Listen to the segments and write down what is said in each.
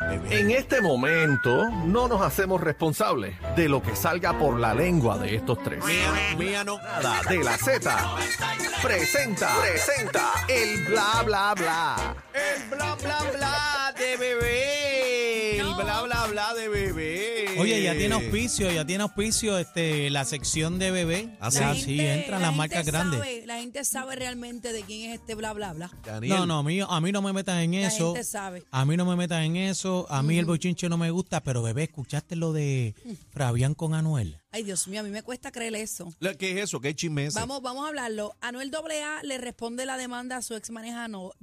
En este momento no nos hacemos responsables de lo que salga por la lengua de estos tres. Mía no. Nada de la Z presenta, presenta el bla bla bla. El bla bla bla de bebé. Bla bla bla de bebé. Oye, ya tiene auspicio, ya tiene auspicio este, la sección de bebé. ¿Ah, sí? Ya La sí, gente- entran la las marcas grandes. la gente sabe realmente de quién es este bla bla bla. Daniel. No, no, a mí, a mí no me metas en La eso. gente sabe. A mí no me metas en eso. A mí el bochinche no me gusta, pero bebé, ¿escuchaste lo de Fabián con Anuel? Ay, Dios mío, a mí me cuesta creer eso. ¿Qué es eso? ¿Qué chisme? Vamos, vamos a hablarlo. Anuel AA le responde la demanda a su ex manejador.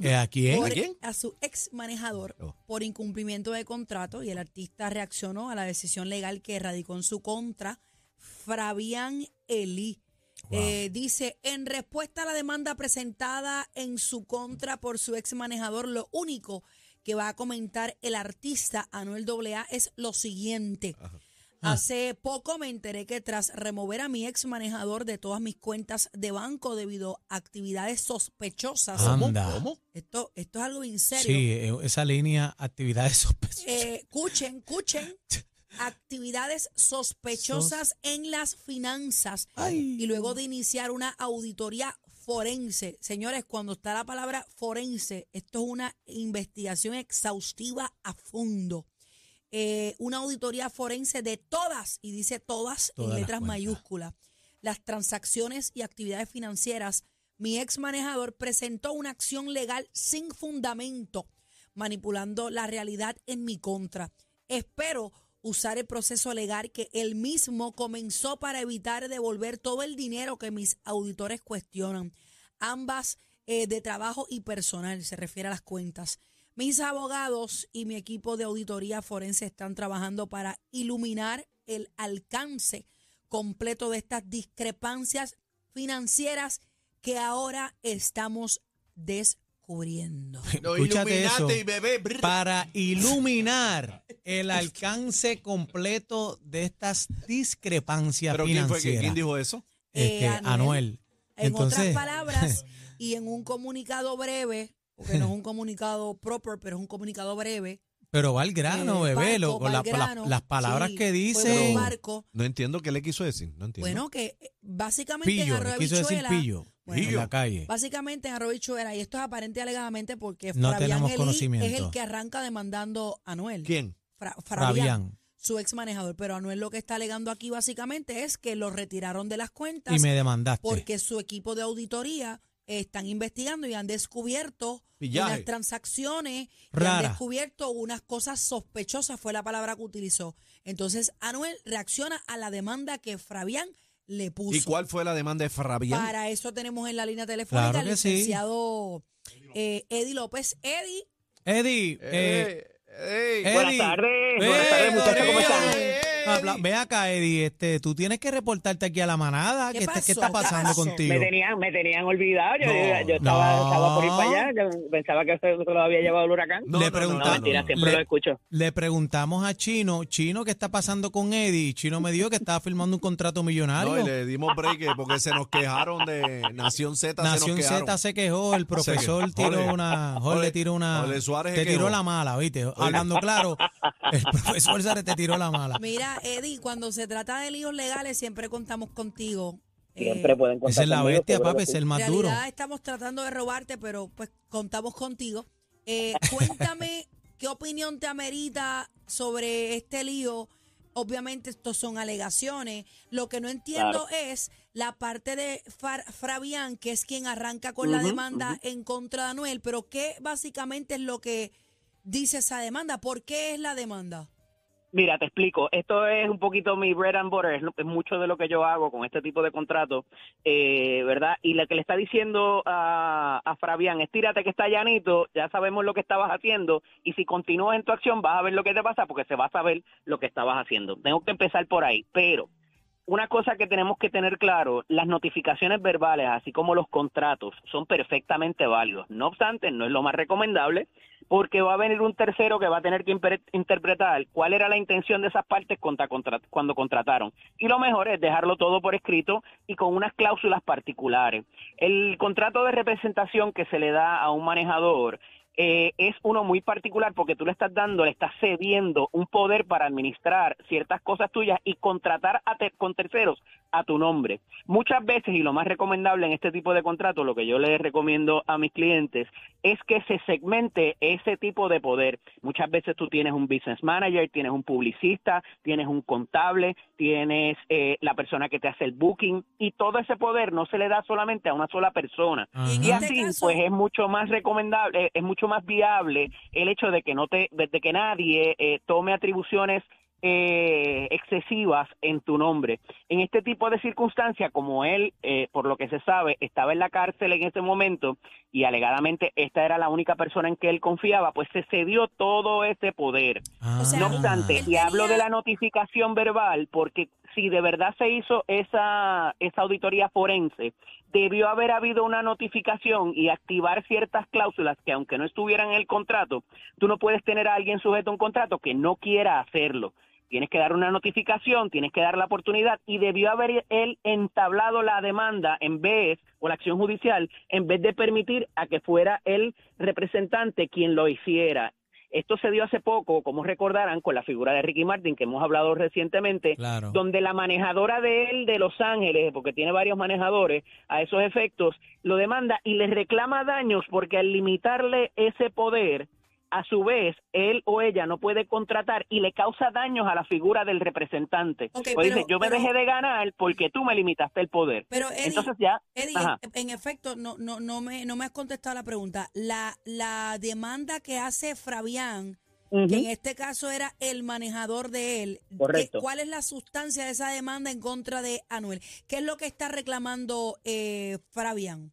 Eh, ¿A quién? por- ¿A quién? a su ex manejador Oh. por de contrato y el artista reaccionó a la decisión legal que radicó en su contra Fabián Eli. Eh, dice, en respuesta a la demanda presentada en su contra por su ex manejador, lo único que va a comentar el artista Anuel AA es lo siguiente. Hace poco me enteré que tras remover a mi ex manejador de todas mis cuentas de banco debido a actividades sospechosas, Anda. ¿Cómo? esto, esto es algo en serio. Sí, eh, esa línea, actividades sospechosas. Eh, escuchen, escuchen. Actividades sospechosas en las finanzas. Y luego de iniciar una auditoría forense. Señores, cuando está la palabra forense, esto es una investigación exhaustiva a fondo. Eh, una auditoría forense de todas, y dice todas, Todas en letras mayúsculas, las transacciones y actividades financieras. Mi ex manejador presentó una acción legal sin fundamento, manipulando la realidad en mi contra. Espero usar el proceso legal que él mismo comenzó para evitar devolver todo el dinero que mis auditores cuestionan, ambas eh, de trabajo y personal, se refiere a las cuentas. Mis abogados y mi equipo de auditoría forense están trabajando para iluminar el alcance completo de estas discrepancias financieras que ahora estamos descubriendo. No, Escúchate eso. y bebé. Para iluminar el alcance completo de estas discrepancias ¿Pero quién fue? financieras. ¿Quién dijo eso? Este, Eh, Anuel. Anuel. En Entonces, otras palabras, y en un comunicado breve, porque no es un comunicado proper, pero es un comunicado breve. pero va al grano, eh, bebé. barco, la- la- las palabras Sí, que barco. No entiendo qué le quiso decir. No entiendo. Bueno, que eh, básicamente en Pillo, Arroyo le quiso decir pillo Bueno, en la calle. Básicamente en Arroyo y esto es aparente y alegadamente porque No Fabián tenemos Elí es el que arranca demandando a Anuel. ¿Quién? Fra- Fabián. Fabián, su ex manejador. Pero Anuel lo que está alegando aquí básicamente es que lo retiraron de las cuentas Y me demandaste. porque su equipo de auditoría están investigando y han descubierto Pillaje. unas transacciones y Rara. han descubierto unas cosas sospechosas, fue la palabra que utilizó. Entonces, Anuel reacciona a la demanda que Fabián le puso. ¿Y cuál fue la demanda de Fabián? Para eso tenemos en la línea telefónica Claro al que sí. licenciado eh, Eddie López. Eddie, Eddie, eh, Eddie. Buenas tardes, Eh, buenas tardes, muchachos, ¿cómo están? Habla- Ve acá, Eddie, este, tú tienes que reportarte aquí a la manada. ¿Qué ¿Qué, te- qué pasó? está ¿Qué pasando pasó? contigo? Me tenían, me tenían olvidado, yo, No, yo estaba, no. estaba por ir para allá, yo pensaba que se lo había llevado el huracán. No, Le no, no, pregunta- No, mentira, siempre le- lo escucho. Le preguntamos a Chino, Chino, ¿qué está pasando con Eddie? Chino me dijo que estaba firmando un contrato millonario. No, y le dimos break eh, porque se nos quejaron de Nación Z. se Nación. Z se quejó, el profesor tiró una, Jorge tiró una, Suárez te tiró la mala, ¿viste? Hablando claro, el profesor Suárez te tiró la mala. mira, Eddie, cuando se trata de líos legales, siempre contamos contigo. Eh, Siempre pueden contar Esa es la conmigo, bestia, papi, es el En más duro. realidad estamos tratando de robarte, pero pues contamos contigo. Eh, cuéntame qué opinión te amerita sobre este lío. Obviamente estos son alegaciones. Lo que no entiendo es la parte de Far- Fabián, que es quien arranca con la Ujú, demanda en contra de Anuel. Pero ¿qué básicamente es lo que dice esa demanda? ¿Por qué es la demanda? Mira, te explico. Esto es un poquito mi bread and butter, es, es mucho de lo que yo hago con este tipo de contratos, eh, ¿verdad? Y lo que le está diciendo a, a Fabián, estírate que está llanito, ya sabemos lo que estabas haciendo, y si continúas en tu acción vas a ver lo que te pasa porque se va a saber lo que estabas haciendo. Tengo que empezar por ahí, pero una cosa que tenemos que tener claro, las notificaciones verbales, así como los contratos, son perfectamente válidos. No obstante, no es lo más recomendable, porque va a venir un tercero que va a tener que interpretar cuál era la intención de esas partes cuando contrataron. Y lo mejor es dejarlo todo por escrito y con unas cláusulas particulares. El contrato de representación que se le da a un manejador eh, es uno muy particular porque tú le estás dando, le estás cediendo un poder para administrar ciertas cosas tuyas y contratar a con terceros a tu nombre. Muchas veces, y lo más recomendable en este tipo de contratos, lo que yo les recomiendo a mis clientes, es que se segmente ese tipo de poder. Muchas veces tú tienes un business manager, tienes un publicista, tienes un contable, tienes eh, la persona que te hace el booking, y todo ese poder no se le da solamente a una sola persona. Y este así, pues es mucho más recomendable, eh, es mucho más viable el hecho de que no te, de, de que nadie eh, tome atribuciones eh, excesivas en tu nombre. En este tipo de circunstancias, como él, eh, por lo que se sabe, estaba en la cárcel en ese momento y alegadamente esta era la única persona en que él confiaba, pues se cedió todo ese poder. Ah. O sea, No obstante, y hablo de la notificación verbal porque si de verdad se hizo esa, esa auditoría forense, debió haber habido una notificación y activar ciertas cláusulas que aunque no estuvieran en el contrato, tú no puedes tener a alguien sujeto a un contrato que no quiera hacerlo. Tienes que dar una notificación, tienes que dar la oportunidad y debió haber él entablado la demanda en vez, o la acción judicial, en vez de permitir a que fuera el representante quien lo hiciera. Esto se dio hace poco, como recordarán, con la figura de Ricky Martin, que hemos hablado recientemente, Claro. donde la manejadora de él de Los Ángeles, porque tiene varios manejadores a esos efectos, lo demanda y le reclama daños porque al limitarle ese poder, a su vez, él o ella no puede contratar y le causa daños a la figura del representante. Ok, o dice, yo me pero- dejé de ganar porque tú me limitaste el poder. Pero Eddie, Entonces ya, Eddie, en, en efecto, no, no, no, me, no me has contestado la pregunta. La, la demanda que hace Fabián, que en este caso era el manejador de él, ¿qué- Correcto. ¿cuál es la sustancia de esa demanda en contra de Anuel? ¿Qué es lo que está reclamando eh, Fabián?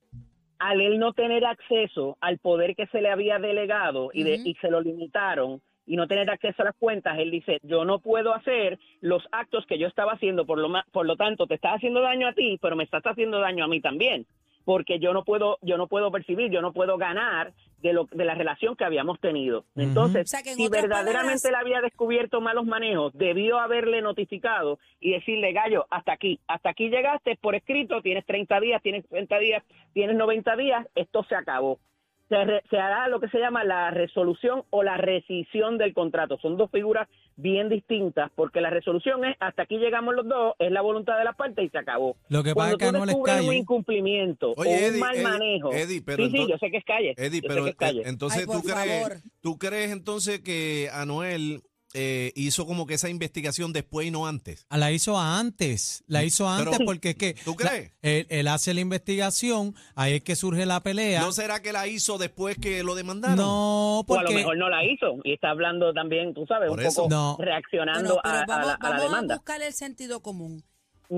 Al él no tener acceso al poder que se le había delegado y, de, y se lo limitaron y no tener acceso a las cuentas, él dice, yo no puedo hacer los actos que yo estaba haciendo, por lo, por lo tanto, te estás haciendo daño a ti, pero me estás haciendo daño a mí también, porque yo no puedo, yo no puedo percibir, yo no puedo ganar de lo de la relación que habíamos tenido. Entonces, O sea, que en si verdaderamente palabras- él había descubierto malos manejos, debió haberle notificado y decirle, gallo, hasta aquí, hasta aquí llegaste por escrito, tienes 30 días, tienes 30 días, tienes 90 días, esto se acabó. Se, re- se hará lo que se llama la resolución o la rescisión del contrato. Son dos figuras bien distintas, porque la resolución es hasta aquí llegamos los dos, es la voluntad de las partes y se acabó. Lo que pasa Cuando es que tú descubres un incumplimiento Oye, o un Eddie, mal Eddie, manejo. Eddie, pero sí, sí, yo sé que es calle. Eddie, yo sé pero que es calle. eh, entonces Ay, tú crees, favor. tú crees entonces que Anuel eh, hizo como que esa investigación después y no antes. Ah, La hizo antes, la hizo Pero, antes porque es que ¿tú la- crees? él, él hace la investigación, ahí es que surge la pelea. ¿No será que la hizo después que lo demandaron? No, O a lo porque mejor no la hizo y está hablando también, tú sabes, Por un eso. poco No. reaccionando Bueno, pero a, a vamos, la, a la vamos a demanda. buscar el sentido común.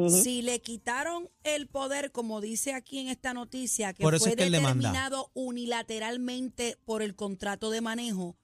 Si le quitaron el poder, como dice aquí en esta noticia, que Por fue es que demanda. determinado unilateralmente por el contrato de manejo,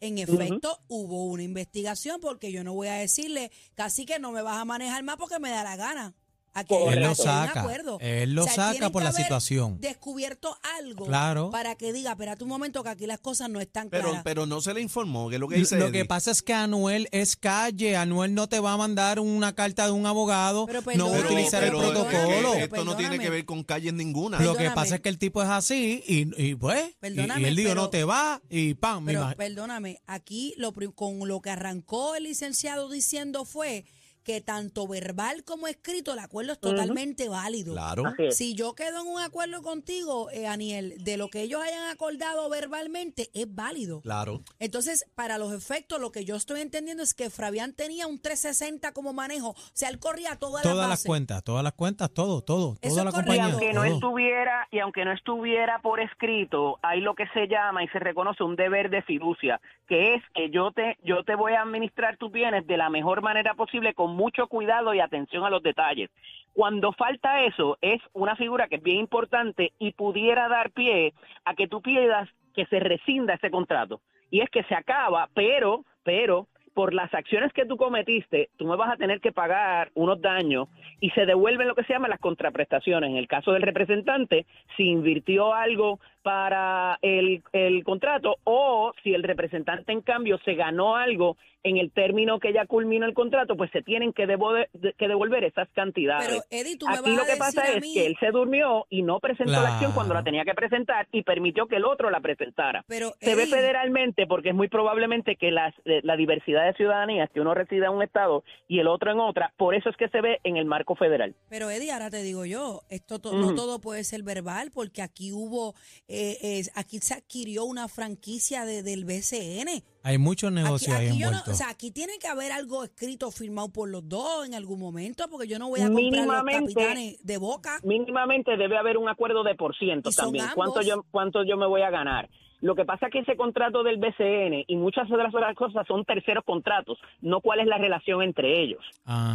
en efecto hubo una investigación, porque yo no voy a decirle, casi que no me vas a manejar más porque me da la gana. Aquí hay- él lo un saca, acuerdo. él lo O sea, saca tienen por que la haber situación. Descubierto algo Claro. para que diga, espérate un momento que aquí las cosas no están Pero, claras. pero no se le informó, que es lo que dice lo que Eddie. pasa es que Anuel es calle, Anuel no te va a mandar una carta de un abogado, Pero no va a utilizar pero el es que protocolo. pero esto no tiene que ver con calles ninguna. Lo que Perdóname. pasa es que el tipo es así y, y pues, y- Perdóname, y, él dijo, pero- no te va y pam, me Pero perdóname, aquí lo, pri- con lo que arrancó el licenciado diciendo fue que tanto verbal como escrito el acuerdo es totalmente válido. Claro. Si yo quedo en un acuerdo contigo, eh, Aniel, de lo que ellos hayan acordado verbalmente, es válido. Claro. Entonces, para los efectos, lo que yo estoy entendiendo es que Fabián tenía un 360 como manejo. O sea, él corría todas, todas las cuentas, todas las cuentas, todo, todo, Eso toda la correcto. Y compañía. aunque no todo. estuviera y aunque no estuviera por escrito, hay lo que se llama y se reconoce un deber de fiducia, que es que yo te yo te voy a administrar tus bienes de la mejor manera posible con mucho cuidado y atención a los detalles. Cuando falta eso, es una figura que es bien importante y pudiera dar pie a que tú pidas que se rescinda ese contrato. Y es que se acaba, pero, pero, por las acciones que tú cometiste, tú me vas a tener que pagar unos daños y se devuelven lo que se llama las contraprestaciones. En el caso del representante, si invirtió algo para el, el contrato o si el representante en cambio se ganó algo en el término que ya culminó el contrato, pues se tienen que devolver, que devolver esas cantidades. Pero, Eddie, tú me Aquí vas lo a que decir pasa es mí- que él se durmió y no presentó la acción cuando la tenía que presentar y permitió que el otro la presentara. Pero, se ve federalmente porque es muy probablemente que las, eh, la diversidad de ciudadanías, que uno reside en un estado y el otro en otra, por eso es que se ve en el marco federal. Pero Eddie, ahora te digo yo, esto to- no todo puede ser verbal, porque aquí hubo, eh, eh, aquí se adquirió una franquicia de, del BCN. Hay muchos Aquí, negocios ahí aquí yo no- envueltos. o sea, aquí tiene que haber algo escrito, firmado por los dos en algún momento, porque yo no voy a comprar los Mínimamente- capitanes de boca. mínimamente debe haber un acuerdo de por ciento también. ambos. ¿Cuánto yo, ¿Cuánto yo me voy a ganar? Lo que pasa es que ese contrato del BCN y muchas las otras cosas son terceros contratos, no cuál es la relación entre ellos.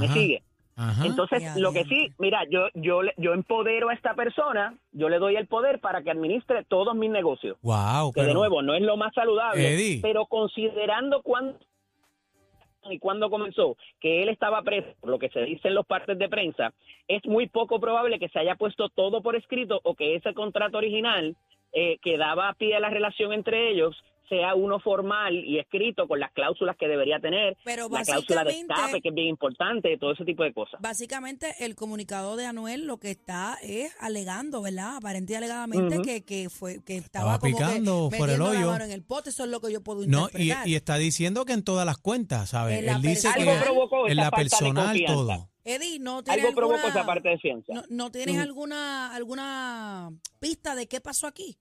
¿Me sigue? Ajá. Entonces, Ya, lo que sí, mira, yo, yo, le- yo empodero a esta persona, yo le doy el poder para que administre todos mis negocios. Wow, Que de nuevo, no es lo más saludable, Eddie. pero considerando cuándo y cuándo comenzó, que él estaba preso, por lo que se dice en los partes de prensa, es muy poco probable que se haya puesto todo por escrito o que ese contrato original eh, que daba pie a la relación entre ellos sea uno formal y escrito con las cláusulas que debería tener, Pero la cláusula de básicamente- escape que es bien importante, todo ese tipo de cosas. Básicamente, el comunicado de Anuel lo que está es alegando, ¿verdad? Aparente y alegadamente que, que fue que estaba, Estaba como picando que por el metiendo la hoyo. mano en el pote, eso es lo que yo puedo no, y, interpretar. y está diciendo que en todas las cuentas, ¿sabes? Él dice que en la personal todo. Eddie, ¿no tienes Algo provocó alguna- esa parte de ciencia. ¿No, no tienes Ujú. alguna alguna pista de qué pasó aquí?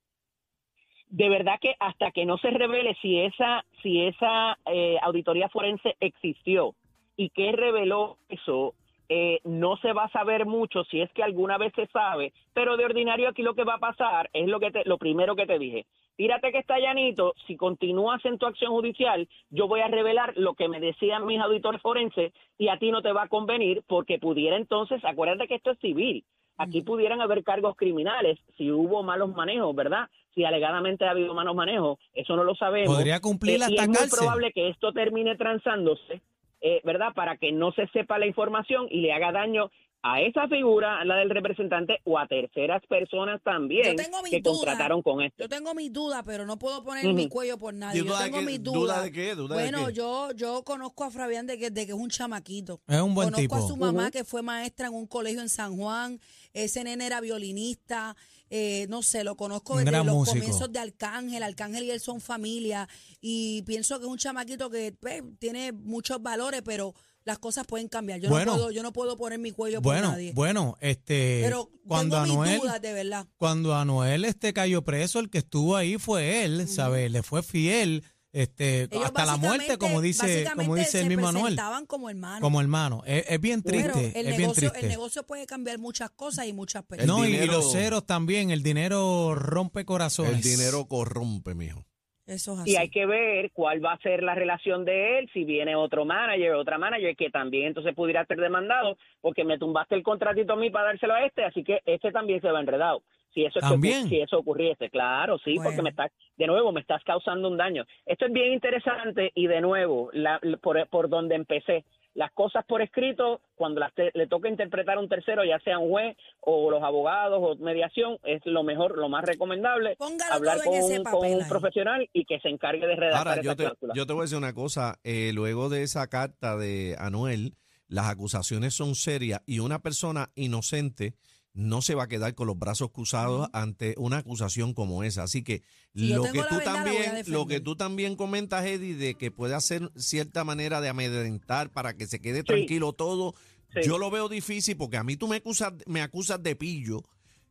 De verdad que hasta que no se revele si esa si esa eh, auditoría forense existió y qué reveló eso eh, no se va a saber mucho si es que alguna vez se sabe pero de ordinario aquí lo que va a pasar es lo que te, lo primero que te dije tírate que está llanito si continúas en tu acción judicial yo voy a revelar lo que me decían mis auditores forenses y a ti no te va a convenir porque pudiera entonces acuérdate que esto es civil Aquí pudieran haber cargos criminales si hubo malos manejos, ¿verdad? Si alegadamente ha habido malos manejos, eso no lo sabemos. Podría cumplir Eh, y es muy cárcel. probable que esto termine transándose, eh, ¿verdad? Para que no se sepa la información y le haga daño a esa figura, la del representante, o a terceras personas también que dudas. contrataron con esto. Yo tengo mis dudas, pero no puedo poner Ujú. mi cuello por nadie. ¿Y Yo duda de tengo qué? mis ¿Duda dudas. de qué? ¿Duda de bueno, qué? yo yo conozco a Fabián de que, de que es un chamaquito. Es un buen conozco tipo. a su mamá que fue maestra en un colegio en San Juan. Ese nene era violinista. eh, no sé, lo conozco desde los músico. comienzos de Arcángel. Arcángel y él son familia. Y pienso que es un chamaquito que pues, tiene muchos valores, pero las cosas pueden cambiar. Yo, Bueno. no, puedo, yo no puedo poner mi cuello Bueno, por nadie. bueno, este pero cuando tengo mis Anuel dudas, de verdad. cuando Anuel este cayó preso, el que estuvo ahí fue él, ¿sabes? Le fue fiel este Ellos hasta la muerte, como dice como dice el mismo Anuel, como hermanos. como hermano. Es, es bien triste, el es bien negocio, el triste. negocio puede cambiar muchas cosas y muchas El personas. No, y- y dinero- los ceros también, el dinero rompe corazones. El dinero corrompe, mijo. Eso es así. Y hay que ver cuál va a ser la relación de él, si viene otro manager, otra manager, que también entonces pudiera ser demandado, porque me tumbaste el contratito a mí para dárselo a este, así que este también se va enredado. Si eso, es que si eso ocurriese, claro, sí, Bueno. porque me estás, de nuevo, me estás causando un daño. Esto es bien interesante y de nuevo, la- por, por donde empecé, las cosas por escrito, cuando las te- le toca interpretar a un tercero, ya sea un juez o los abogados o mediación, es lo mejor, lo más recomendable, Póngalo hablar con, en ese un- con papel un ahí. profesional y que se encargue de redactar Ahora, esa yo te, cláusula. yo te voy a decir una cosa. eh, luego de esa carta de Anuel, las acusaciones son serias y una persona inocente no se va a quedar con los brazos cruzados ante una acusación como esa. Así que Si lo que tú verdad, también, lo que tú también comentas, Eddie, de que puede hacer cierta manera de amedrentar para que se quede Sí. tranquilo todo, Sí. yo lo veo difícil porque a mí tú me acusas, me acusas de pillo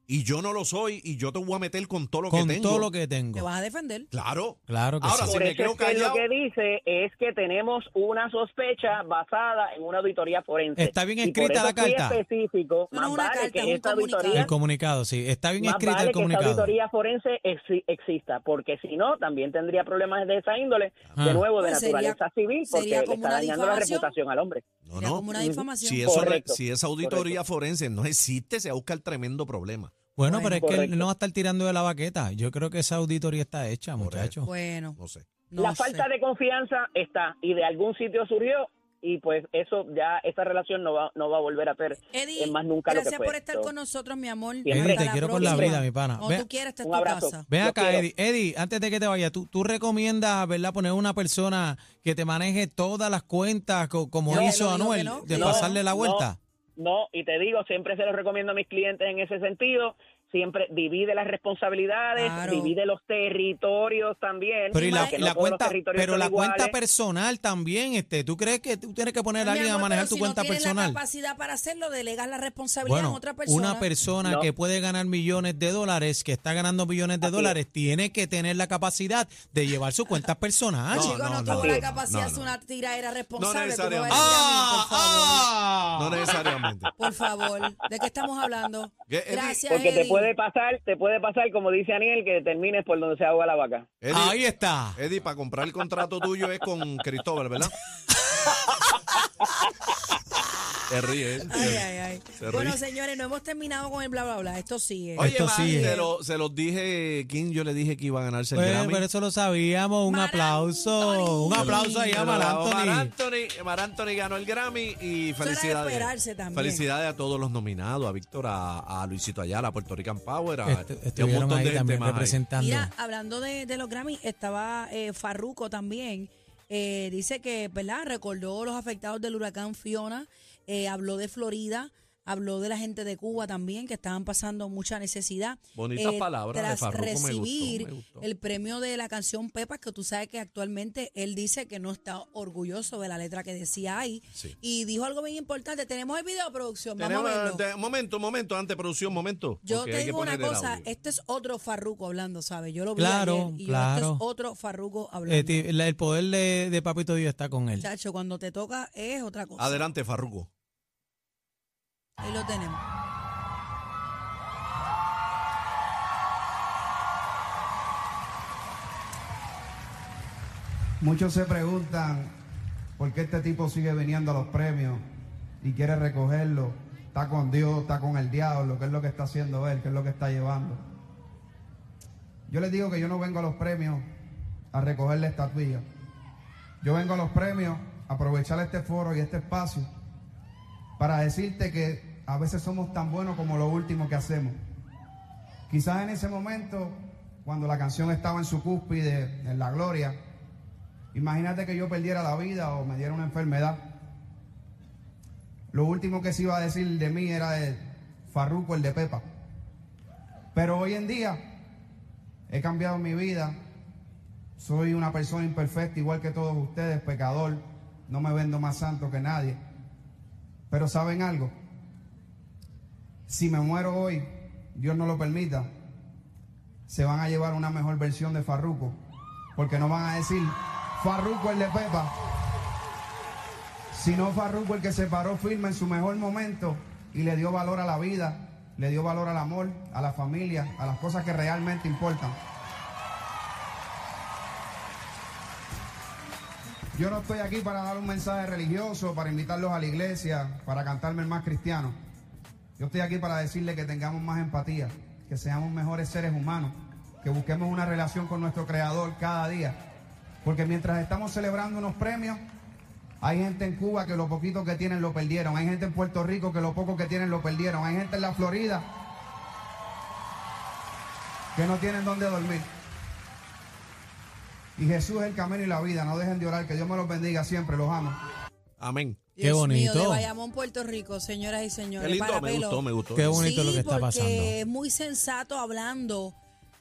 y yo no lo soy y yo te voy a meter con todo lo con que tengo. todo lo que ¿Te tengo. vas a defender? Claro. Claro que Ahora, sí. si Por me eso que callado- lo que dice es que tenemos una sospecha basada en una auditoría forense. Está bien Y por escrita eso la carta. específico, No, no más es una vale carta, que un esta comunicado. auditoría El comunicado, sí. Está bien más escrito vale el que esta comunicado. auditoría forense exi- exista, porque si no, también tendría problemas de esa índole, Ah. de nuevo, de Pues sería- naturaleza civil, porque le está dañando la reputación al hombre. No, no. como una difamación. Si, eso, Correcto, si esa auditoría forense no existe, se busca el tremendo problema. Bueno, Bueno. pero es que él no va a estar tirando de la baqueta. Yo creo que esa auditoría está hecha, muchachos. Bueno, No sé. no la sé. falta de confianza está, y de algún sitio surgió, y pues eso ya esa relación no va no va a volver a ser Eddie, más nunca lo que gracias fue. por estar con nosotros, mi amor. Siempre. Eddie, te quiero por la vida, mi pana. Tú quieras, esta es Un tu abrazo. casa. Ven acá, quiero. Eddie. Eddie, antes de que te vayas, ¿tú, tú recomiendas, ¿verdad?, poner una persona que te maneje todas las cuentas co- como No, hizo lo Anuel, no. de No, pasarle la vuelta? No, y te digo, siempre se los recomiendo a mis clientes en ese sentido. Siempre divide las responsabilidades, Claro. divide los territorios también. Pero y la, no la cuenta, pero la cuenta personal también, este, ¿tú crees que tú tienes que poner a alguien a amor, manejar pero tu si cuenta no personal? la capacidad para hacerlo, delegas la responsabilidad en Bueno, otra persona. una persona No. que puede ganar millones de dólares, que está ganando millones de Así dólares, tiene que tener la capacidad de llevar su cuenta personal. No, Chico, no, no, tuvo no. la capacidad no. una tiraera responsable. a a favor. ¡Ah! No necesariamente. Por favor, ¿de qué estamos hablando? ¿Qué, Eddie? Gracias, Porque te Eddie. Puede pasar, te puede pasar, como dice Aniel, que termines por donde se ahoga la vaca. Eddie, Ahí está. Eddie, para comprar el contrato tuyo es con Cristóbal, ¿verdad? Se ríe. ¿eh? Ay, ay, ay. Se Bueno, ríe. señores, no hemos terminado con el bla, bla, bla. Esto sigue. Oye, Esto sigue. se, lo- se los dije, ¿quién yo le dije que iba a ganarse el Pues, Grammy? pero eso lo sabíamos. Un Mar aplauso. Un aplauso ahí a Mar Anthony. Mar Anthony ganó el Grammy y felicidades. esperarse también. Felicidades a todos los nominados, a Víctor, a, a Luisito Ayala, a Puerto Rican Power, a, Est- y a un Estuvieron montón ahí de también representando. Mira, hablando de, de los Grammy, estaba eh, Farruko también. Eh, dice que, ¿verdad? Recordó los afectados del huracán Fiona. Eh, habló de Florida. Habló de la gente de Cuba también, que estaban pasando mucha necesidad. Bonitas Eh, palabras de tras Farruko, me gustó, recibir me gustó. el premio de la canción Pepas, que tú sabes que actualmente él dice que no está orgulloso de la letra que decía ahí. Sí. Y dijo algo bien importante. Tenemos el video de producción. Vamos a verlo. momento, momento, antes producción, momento. Yo te digo una el cosa, este es otro Farruco hablando, ¿sabes? Yo lo vi Claro, ayer y yo, claro. este es otro Farruco hablando. Eh, ti- la- el poder de, de Papito Dios está con él. Chacho, cuando te toca es otra cosa. Adelante, Farruko. Ahí lo tenemos. Muchos se preguntan por qué este tipo sigue viniendo a los premios y quiere recogerlo. Está con Dios, está con el diablo, qué es lo que está haciendo él, qué es lo que está llevando. Yo les digo que yo no vengo a los premios a recogerle estatuilla. Yo vengo a los premios a aprovechar este foro y este espacio para decirte que a veces somos tan buenos como lo último que hacemos. Quizás en ese momento, cuando la canción estaba en su cúspide, en la gloria, Imagínate que yo perdiera la vida o me diera una enfermedad. Lo último que se iba a decir de mí era el Farruco, el de Pepa. Pero hoy en día he cambiado mi vida. Soy una persona imperfecta, igual que todos ustedes, pecador. No me vendo más santo que nadie. Pero ¿saben algo? Si me muero hoy, Dios no lo permita, se van a llevar una mejor versión de Farruco. Porque no van a decir Farruco el de Pepa, sino Farruco el que se paró firme en su mejor momento y le dio valor a la vida, le dio valor al amor, a la familia, a las cosas que realmente importan. Yo no estoy aquí para dar un mensaje religioso, para invitarlos a la iglesia, para cantarme el más cristiano. Yo estoy aquí para decirle que tengamos más empatía, que seamos mejores seres humanos, que busquemos una relación con nuestro Creador cada día. Porque mientras estamos celebrando unos premios, hay gente en Cuba que lo poquito que tienen lo perdieron, hay gente en Puerto Rico que lo poco que tienen lo perdieron, hay gente en la Florida que no tienen dónde dormir. Y Jesús es el camino y la vida, no dejen de orar, que Dios me los bendiga siempre, los amo. Amén. Qué Dios mío, de bonito. Bayamón, Puerto Rico, señoras y señores. Qué lindo, para me pelo. gustó, me gustó. Qué bonito sí, lo que está porque pasando. es muy sensato hablando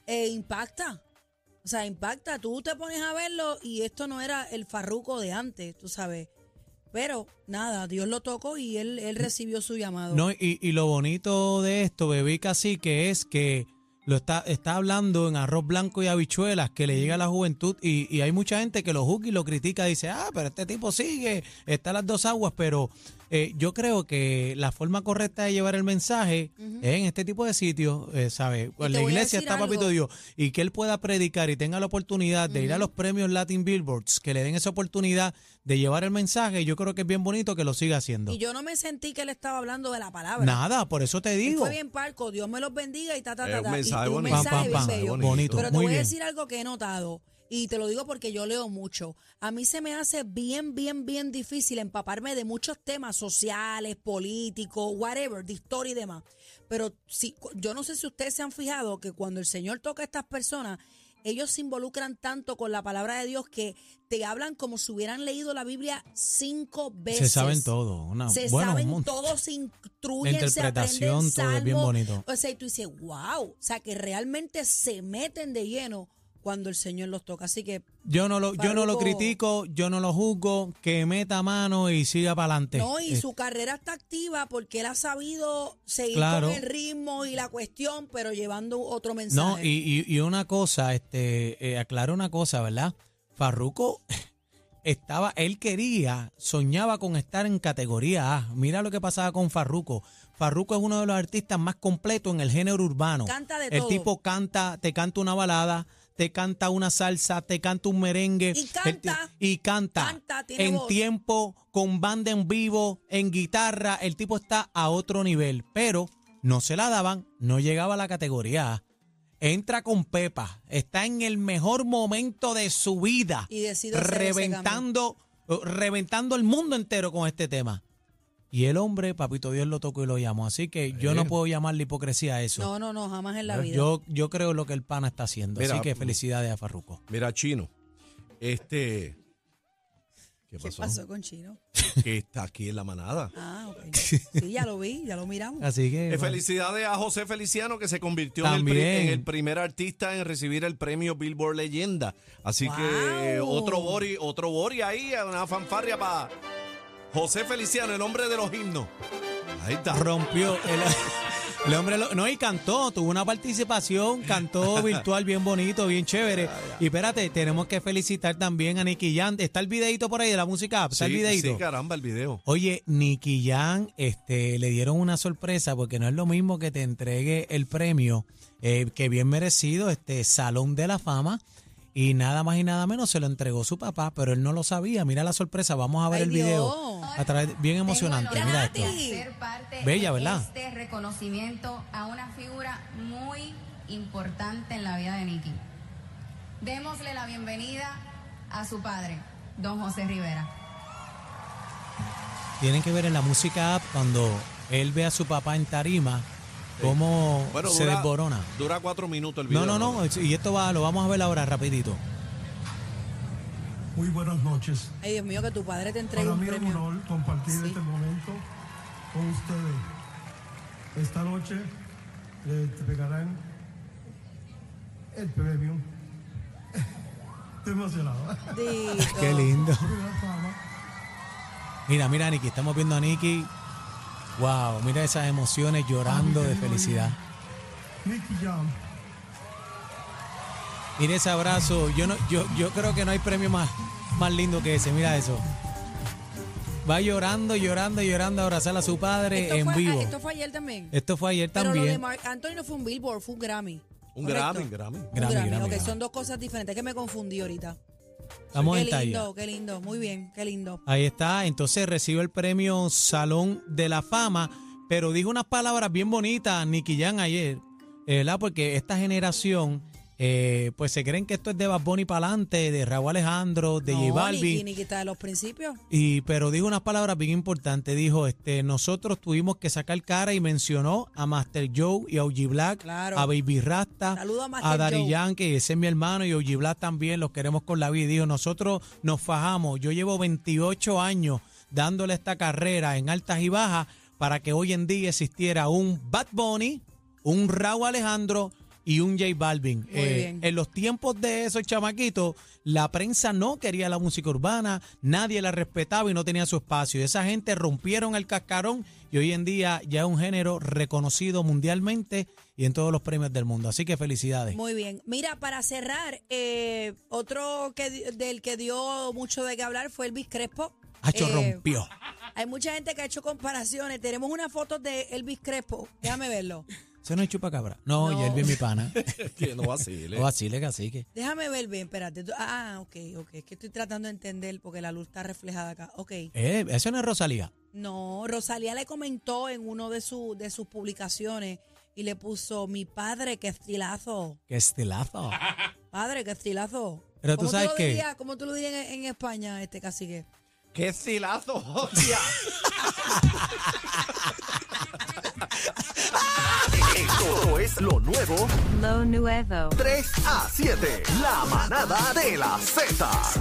e impacta. O sea, impacta. Tú te pones a verlo y esto no era el farruco de antes, tú sabes. Pero nada, Dios lo tocó y él, él recibió su llamado. No, y, y lo bonito de esto, bebé casi que es que lo está, está hablando en arroz blanco y habichuelas que le llega a la juventud y, y hay mucha gente que lo juzga y lo critica, dice, ah, pero este tipo sigue, está a las dos aguas, pero eh, yo creo que la forma correcta de llevar el mensaje es en este tipo de sitios, eh, ¿sabes? En la iglesia está Papito algo. Dios y que él pueda predicar y tenga la oportunidad de ir a los premios Latin Billboards, que le den esa oportunidad de llevar el mensaje, yo creo que es bien bonito que lo siga haciendo. Y yo no me sentí que él estaba hablando de la palabra. Nada, por eso te Él digo. fue bien parco, Dios me los bendiga y ta, ta, Es ta, un ta. Y- mensaje y un bonito. mensaje Pam, pam, bien pam. bello. Bonito, Pero te muy voy a decir algo que he notado. Y te lo digo porque yo leo mucho. A mí se me hace bien, bien, bien difícil empaparme de muchos temas sociales, políticos, whatever, de historia y demás. Pero si, yo no sé si ustedes se han fijado que cuando el Señor toca a estas personas, ellos se involucran tanto con la palabra de Dios que te hablan como si hubieran leído la Biblia cinco veces. Se saben todo. Una, Se bueno, saben un- todo, se instruyen, La interpretación, se aprenden todo es bien bonito. O sea, y tú dices, wow, o sea, que realmente se meten de lleno cuando el Señor los toca. Así que, Yo no lo, yo no lo critico, yo no lo juzgo, que meta mano y siga para adelante. no, y su carrera está activa porque él ha sabido seguir Claro. con el ritmo y la cuestión, pero llevando otro mensaje. No, y, y- y una cosa, este, eh, aclaro una cosa, ¿verdad? Farruco estaba, él quería, soñaba con estar en categoría A. Mira lo que pasaba con Farruco. Farruco es uno de los artistas más completos en el género urbano. Canta de el todo. tipo canta, te canta una balada, te canta una salsa, te canta un merengue. Y canta. y canta. En voz. tiempo, con banda en vivo, en guitarra. El tipo está a otro nivel. Pero no se la daban, no llegaba a la categoría A. Entra con Pepa, está en el mejor momento de su vida, Y reventando, reventando el mundo entero con este tema. Y el hombre, papito Dios lo tocó y lo llamó. Así que yo no puedo llamarle hipocresía a eso. No, no, no, jamás en la vida. yo, yo creo lo que el pana está haciendo. Mira, así que felicidades a Farruco. Mira, Chino, este... ¿Qué ¿Qué pasó? pasó con Chino? Que está aquí en la manada. Ah, ok. Sí, ya lo vi, ya lo miramos. Así que. Eh, felicidades a José Feliciano que se convirtió en el, pri- en el primer artista en recibir el premio Billboard Leyenda. Así que otro Bori, otro Bori ahí, una fanfarria para José Feliciano, el hombre de los himnos. Ahí está. rompió el, el hombre lo- no y cantó tuvo una participación cantó virtual bien bonito bien chévere y espérate tenemos que felicitar también a Nicky Jan está el videito por ahí de la música está el videito sí, caramba, el video. Oye, Nicky Jan, este, le dieron una sorpresa porque no es lo mismo que te entregue el premio, eh, que bien merecido, este Salón de la Fama, y nada más y nada menos se lo entregó su papá, pero él no lo sabía. Mira la sorpresa, vamos a ver Ay, el video. Dios. A través de- bien emocionante, Mira, esto. ser parte Bella, de ¿verdad? este reconocimiento a una figura muy importante en la vida de Nicky. Démosle la bienvenida a su padre, don José Rivera. Tienen que ver en la música app cuando él ve a su papá en tarima, cómo Bueno, se dura- desborona. Dura cuatro minutos el video. No, no, no, y esto va, lo vamos a ver ahora rapidito. Muy buenas noches. Ay, Dios mío, que tu padre te entregue Para un mí es un premio. honor compartir Sí. este momento con ustedes. Esta noche le entregarán el premio. Estoy emocionado. Dito. Qué lindo. Mira, mira, Nicky, estamos viendo a Nicky. Wow, mira esas emociones llorando de felicidad. Mira ese abrazo. Yo no, yo, yo creo que no hay premio más, más lindo que ese. Mira eso. Va llorando, llorando, llorando a abrazar a su padre Esto en fue, vivo. Esto fue ayer también. Esto fue ayer Pero lo de también. Mark Anthony no fue un Billboard, fue un Grammy. Un ¿correcto? Grammy, Grammy. Un Grammy, Grammy, Grammy, ok, Grammy. son dos cosas diferentes, que me confundí ahorita. Estamos qué en talla. lindo, qué lindo, muy bien, qué lindo. Ahí está. Entonces recibe el premio Salón de la Fama. Pero dijo unas palabras bien bonitas, Nicky Jan, ayer. eh, ¿Verdad? Porque esta generación, eh, pues se creen que esto es de Bad Bunny para adelante, de Raúl Alejandro, de J no, Balvin. Ni, ni quitar de los principios. Y, pero dijo unas palabras bien importantes. Dijo, este, nosotros tuvimos que sacar cara y mencionó a Master Joe y a OG Black, Claro. a Baby Rasta, a a Joe. Yankee, ese es mi hermano, y OG Black también, los queremos con la vida. Dijo, nosotros nos fajamos. Yo llevo 28 años dándole esta carrera en altas y bajas para que hoy en día existiera un Bad Bunny, un Raúl Alejandro y un J Balvin. Eh, bien. en los tiempos de esos chamaquitos, la prensa no quería la música urbana, nadie la respetaba y no tenía su espacio. Esa gente rompieron el cascarón y hoy en día ya es un género reconocido mundialmente y en todos los premios del mundo. Así que felicidades. Muy bien. Mira, para cerrar, eh, otro que del que dio mucho de qué hablar fue Elvis Crespo. Hacho Eh, rompió. Hay mucha gente que ha hecho comparaciones. Tenemos una foto de Elvis Crespo. Déjame verlo. ¿Eso no es chupacabra? No, No. y él bien mi pana. Que no vacile. O así le cacique. Déjame ver bien, espérate. Tú- Ah, ok, ok. Es que estoy tratando de entender porque la luz está reflejada acá. Ok. Eh, eso no es Rosalía. No, Rosalía le comentó en uno de, su, de sus publicaciones y le puso, mi padre, qué estilazo. Qué estilazo. Padre, qué estilazo. Pero tú ¿Cómo sabes lo que dirías, ¿Cómo tú lo dirías en, en España, este cacique? ¡Qué estilazo, hostia! Esto es lo nuevo Lo nuevo. 3 a 7. La manada de la Z.